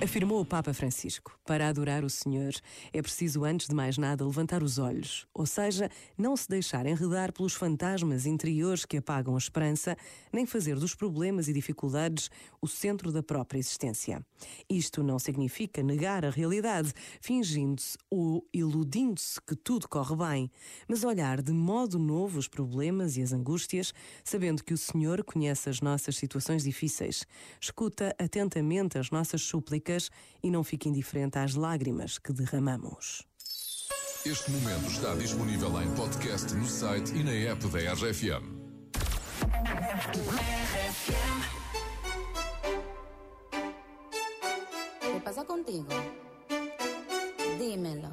Afirmou o Papa Francisco: para adorar o Senhor é preciso, antes de mais nada, levantar os olhos, ou seja, não se deixar enredar pelos fantasmas interiores que apagam a esperança, nem fazer dos problemas e dificuldades o centro da própria existência. Isto não significa negar a realidade, fingindo-se ou iludindo-se que tudo corre bem, mas olhar de modo novo os problemas e as angústias, sabendo que o Senhor conhece as nossas situações difíceis, escuta atentamente as nossas súplicas e não fique indiferente às lágrimas que derramamos. Este momento está disponível em podcast no site e na app da RFM. ¿Qué pasa contigo? Dímelo.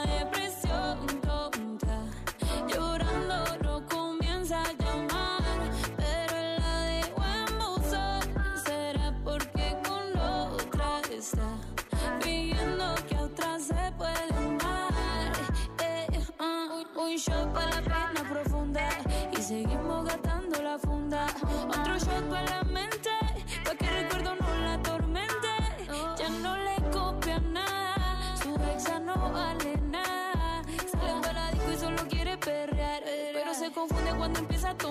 seguimos gastando la funda. Otro shot para la mente, pa' que el recuerdo no la atormente. Ya no le copia nada, su exa no vale nada. Sale la disco y solo quiere perrear, pero se confunde cuando empieza a tomar.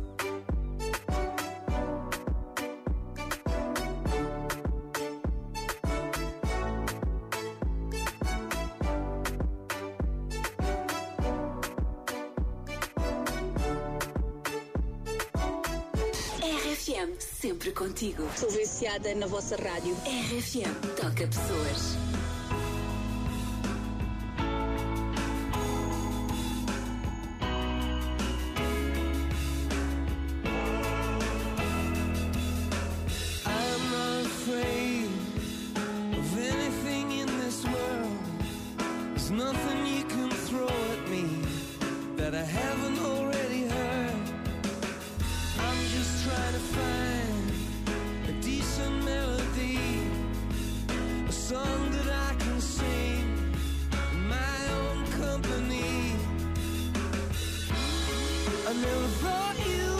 RFM, sempre contigo. Sou viciada na vossa rádio. RFM, toca pessoas. little brought you